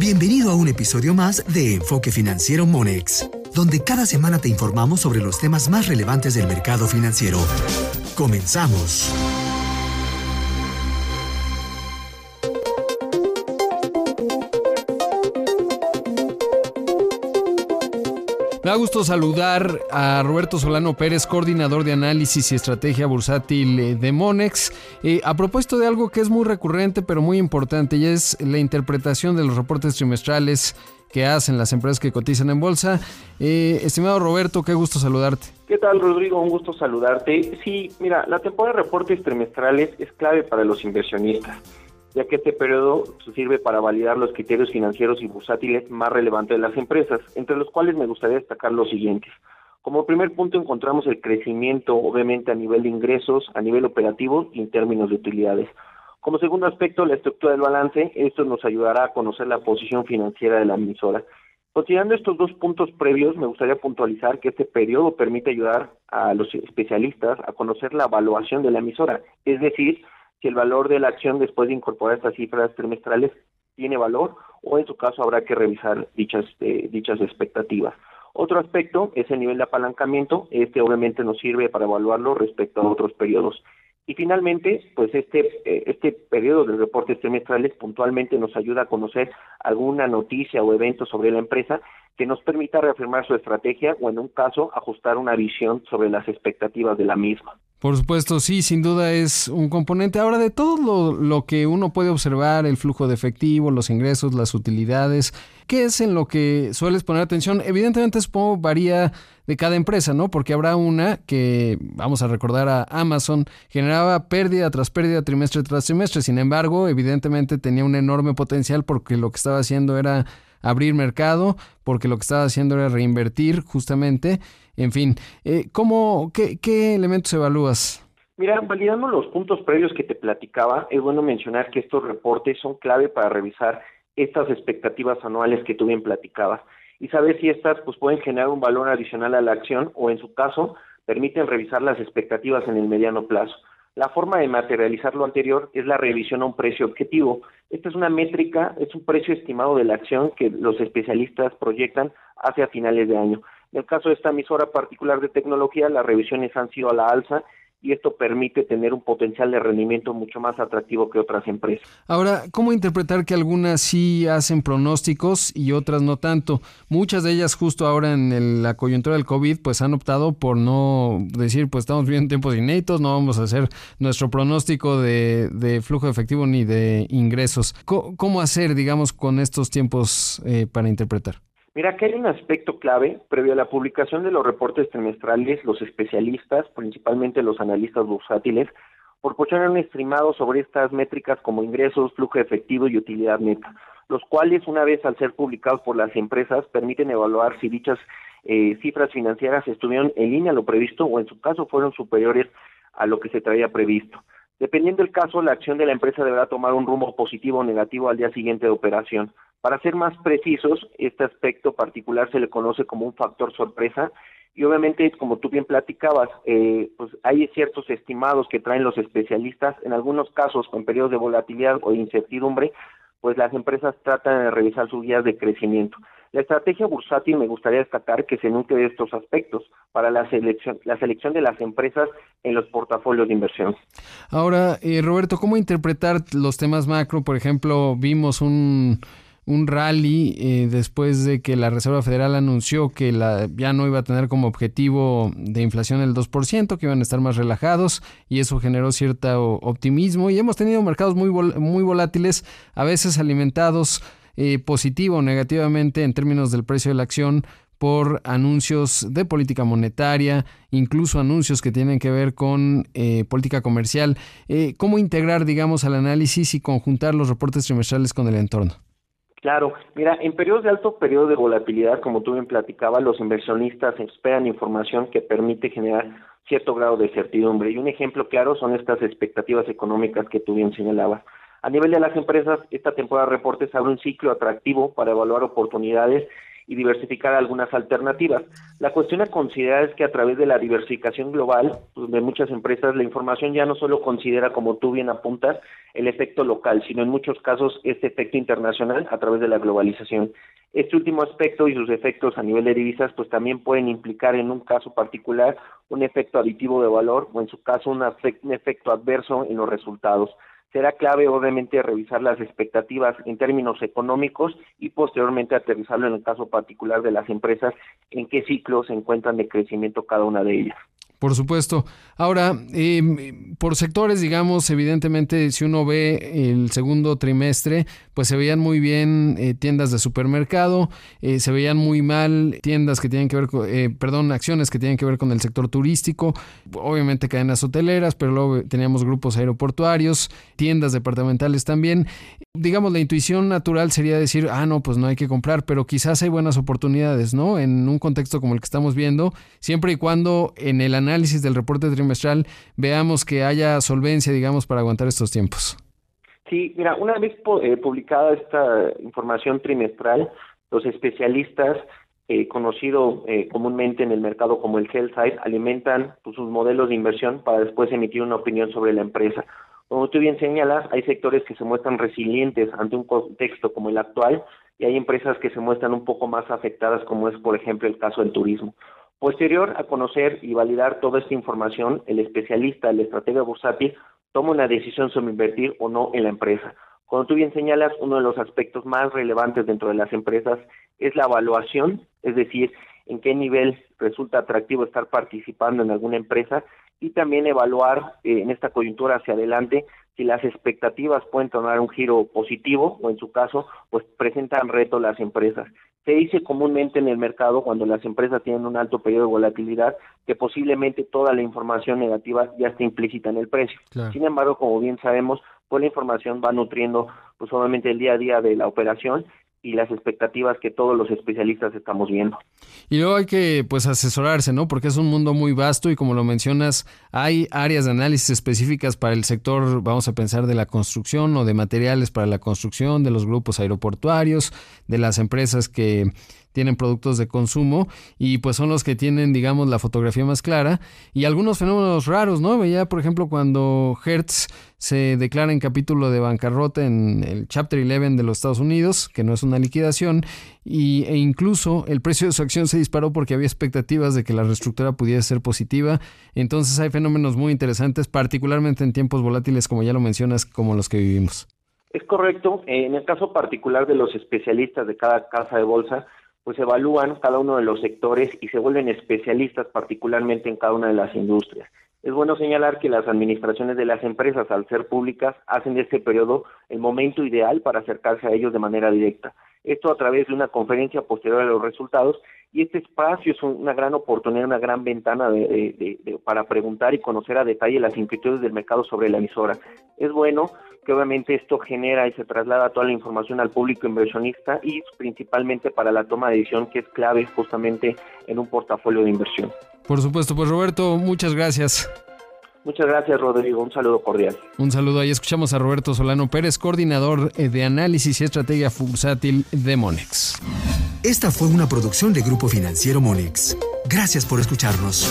Bienvenido a un episodio más de Enfoque Financiero Monex, donde cada semana te informamos sobre los temas más relevantes del mercado financiero. Comenzamos. Me da gusto saludar a Roberto Solano Pérez, coordinador de análisis y estrategia bursátil eh, de Monex. Eh, a propósito de algo que es muy recurrente pero muy importante y es la interpretación de los reportes trimestrales que hacen las empresas que cotizan en bolsa. Eh, estimado Roberto, qué gusto saludarte. ¿Qué tal, Rodrigo? Un gusto saludarte. Sí, mira, la temporada de reportes trimestrales es clave para los inversionistas ya que este periodo sirve para validar los criterios financieros y bursátiles más relevantes de las empresas, entre los cuales me gustaría destacar los siguientes. Como primer punto encontramos el crecimiento, obviamente a nivel de ingresos, a nivel operativo y en términos de utilidades. Como segundo aspecto, la estructura del balance, esto nos ayudará a conocer la posición financiera de la emisora. Considerando estos dos puntos previos, me gustaría puntualizar que este periodo permite ayudar a los especialistas a conocer la evaluación de la emisora, es decir, si el valor de la acción después de incorporar estas cifras trimestrales tiene valor o en su caso habrá que revisar dichas, eh, dichas expectativas. Otro aspecto es el nivel de apalancamiento, este obviamente nos sirve para evaluarlo respecto a otros periodos. Y finalmente, pues este, eh, este periodo de reportes trimestrales puntualmente nos ayuda a conocer alguna noticia o evento sobre la empresa que nos permita reafirmar su estrategia o en un caso ajustar una visión sobre las expectativas de la misma. Por supuesto, sí, sin duda es un componente. Ahora, de todo lo, lo, que uno puede observar, el flujo de efectivo, los ingresos, las utilidades, ¿qué es en lo que sueles poner atención? Evidentemente, supongo varía de cada empresa, ¿no? Porque habrá una que, vamos a recordar a Amazon, generaba pérdida tras pérdida, trimestre tras trimestre. Sin embargo, evidentemente tenía un enorme potencial porque lo que estaba haciendo era abrir mercado, porque lo que estaba haciendo era reinvertir justamente. En fin, eh, ¿cómo, qué, ¿qué elementos evalúas? Mira, validando los puntos previos que te platicaba, es bueno mencionar que estos reportes son clave para revisar estas expectativas anuales que tú bien platicabas y saber si estas pues pueden generar un valor adicional a la acción o en su caso permiten revisar las expectativas en el mediano plazo. La forma de materializar lo anterior es la revisión a un precio objetivo. Esta es una métrica, es un precio estimado de la acción que los especialistas proyectan hacia finales de año. En el caso de esta emisora particular de tecnología, las revisiones han sido a la alza y esto permite tener un potencial de rendimiento mucho más atractivo que otras empresas. Ahora, ¿cómo interpretar que algunas sí hacen pronósticos y otras no tanto? Muchas de ellas justo ahora en la coyuntura del COVID pues han optado por no decir pues estamos viviendo tiempos inéditos, no vamos a hacer nuestro pronóstico de, de flujo efectivo ni de ingresos. ¿Cómo, hacer, digamos, con estos tiempos eh, para interpretar? Mira, que hay un aspecto clave. Previo a la publicación de los reportes trimestrales, los especialistas, principalmente los analistas bursátiles, proporcionan un estimado sobre estas métricas como ingresos, flujo efectivo y utilidad neta, los cuales, una vez al ser publicados por las empresas, permiten evaluar si dichas eh, cifras financieras estuvieron en línea a lo previsto o, en su caso, fueron superiores a lo que se traía previsto. Dependiendo del caso, la acción de la empresa deberá tomar un rumbo positivo o negativo al día siguiente de operación. Para ser más precisos, este aspecto particular se le conoce como un factor sorpresa y obviamente, como tú bien platicabas, eh, pues hay ciertos estimados que traen los especialistas, en algunos casos con periodos de volatilidad o incertidumbre, pues las empresas tratan de revisar sus guías de crecimiento. La estrategia bursátil me gustaría destacar que se nutre de estos aspectos para la selección, la selección de las empresas en los portafolios de inversión. Ahora, eh, Roberto, ¿cómo interpretar los temas macro? Por ejemplo, vimos un un rally eh, después de que la Reserva Federal anunció que la, ya no iba a tener como objetivo de inflación el 2%, que iban a estar más relajados y eso generó cierto optimismo y hemos tenido mercados muy, muy volátiles, a veces alimentados eh, positivo o negativamente en términos del precio de la acción por anuncios de política monetaria, incluso anuncios que tienen que ver con eh, política comercial. ¿Cómo integrar, digamos, al análisis y conjuntar los reportes trimestrales con el entorno? Claro, mira, en periodos de alto periodo de volatilidad, como tú bien platicabas, los inversionistas esperan información que permite generar cierto grado de certidumbre. Y un ejemplo claro son estas expectativas económicas que tú bien señalabas. A nivel de las empresas, esta temporada de reportes abre un ciclo atractivo para evaluar oportunidades y diversificar algunas alternativas. La cuestión a considerar es que a través de la diversificación global pues, de muchas empresas, la información ya no solo considera, como tú bien apuntas, el efecto local, sino en muchos casos este efecto internacional a través de la globalización. Este último aspecto y sus efectos a nivel de divisas, pues también pueden implicar en un caso particular un efecto aditivo de valor o en su caso un, un efecto adverso en los resultados será clave obviamente revisar las expectativas en términos económicos y posteriormente aterrizarlo en el caso particular de las empresas, en qué ciclo se encuentran de crecimiento cada una de ellas. Por supuesto. Ahora, em, por sectores, digamos, evidentemente, si uno ve el segundo trimestre, pues se veían muy bien eh, tiendas de supermercado, eh, se veían muy mal tiendas que tienen que ver con, eh, perdón, acciones que tienen que ver con el sector turístico, obviamente cadenas hoteleras, pero luego teníamos grupos aeroportuarios, tiendas departamentales también. Digamos, la intuición natural sería decir, ah, no, pues no hay que comprar, pero quizás hay buenas oportunidades, ¿no? En un contexto como el que estamos viendo, siempre y cuando en el análisis análisis del reporte trimestral veamos que haya solvencia, digamos, para aguantar estos tiempos? Sí, mira, una vez eh, publicada esta información trimestral, los especialistas, eh, conocido eh, comúnmente en el mercado como el sell alimentan pues, sus modelos de inversión para después emitir una opinión sobre la empresa. Como tú bien señalas, hay sectores que se muestran resilientes ante un contexto como el actual y hay empresas que se muestran un poco más afectadas, como es, por ejemplo, el caso del turismo. Posterior a conocer y validar toda esta información, el especialista, el estratega bursátil, toma una decisión sobre invertir o no en la empresa. Cuando tú bien señalas, uno de los aspectos más relevantes dentro de las empresas es la evaluación, es decir, en qué nivel resulta atractivo estar participando en alguna empresa y también evaluar eh, en esta coyuntura hacia adelante si las expectativas pueden tomar un giro positivo o en su caso pues presentan reto las empresas. Se dice comúnmente en el mercado cuando las empresas tienen un alto periodo de volatilidad que posiblemente toda la información negativa ya está implícita en el precio. Sin embargo, como bien sabemos, pues la información va nutriendo pues obviamente el día a día de la operación y las expectativas que todos los especialistas estamos viendo. Y luego hay que pues asesorarse, ¿no? Porque es un mundo muy vasto y como lo mencionas, hay áreas de análisis específicas para el sector, vamos a pensar de la construcción o de materiales para la construcción, de los grupos aeroportuarios, de las empresas que tienen productos de consumo y pues son los que tienen, digamos, la fotografía más clara y algunos fenómenos raros, ¿no? Veía, por ejemplo, cuando Hertz se declara en capítulo de bancarrota en el Chapter 11 de los Estados Unidos, que no es una liquidación, y, e incluso el precio de su acción se disparó porque había expectativas de que la reestructura pudiera ser positiva. Entonces hay fenómenos muy interesantes, particularmente en tiempos volátiles, como ya lo mencionas, como los que vivimos. Es correcto. En el caso particular de los especialistas de cada casa de bolsa, pues evalúan cada uno de los sectores y se vuelven especialistas particularmente en cada una de las industrias. Es bueno señalar que las administraciones de las empresas, al ser públicas, hacen de este periodo el momento ideal para acercarse a ellos de manera directa. Esto a través de una conferencia posterior a los resultados y este espacio es una gran oportunidad, una gran ventana para preguntar y conocer a detalle las inquietudes del mercado sobre la emisora. Es bueno que obviamente esto genera y se traslada toda la información al público inversionista y principalmente para la toma de decisión que es clave justamente en un portafolio de inversión. Por supuesto, pues Roberto, muchas gracias. Muchas gracias, Rodrigo. Un saludo cordial. Un saludo. Ahí escuchamos a Roberto Solano Pérez, coordinador eh, de análisis y estrategia bursátil de Monex. Esta fue una producción de Grupo Financiero Monex. Gracias por escucharnos.